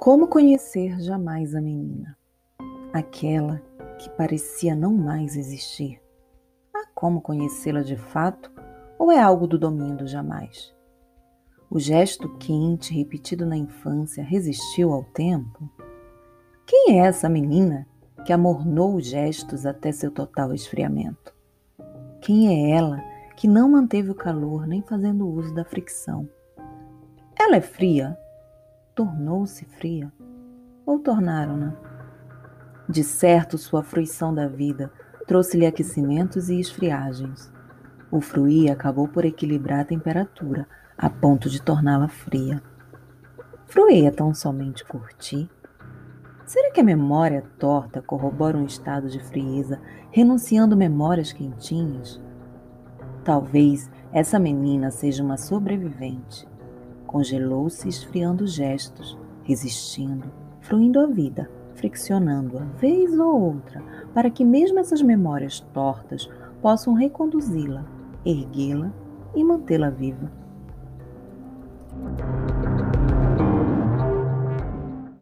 Como conhecer jamais a menina? Aquela que parecia não mais existir. Há como conhecê-la de fato ou é algo do domínio do jamais? O gesto quente repetido na infância resistiu ao tempo? Quem é essa menina que amornou os gestos até seu total esfriamento? Quem é ela que não manteve o calor nem fazendo uso da fricção? Ela é fria tornou-se fria? Ou tornaram-na? De certo, sua fruição da vida trouxe-lhe aquecimentos e esfriagens. O fruir acabou por equilibrar a temperatura, a ponto de torná-la fria. Fruir é tão somente curtir? Será que a memória torta corrobora um estado de frieza, renunciando memórias quentinhas? Talvez essa menina seja uma sobrevivente, Congelou-se esfriando os gestos, resistindo, fruindo a vida, friccionando-a vez ou outra, para que mesmo essas memórias tortas possam reconduzi-la, erguê-la e mantê-la viva.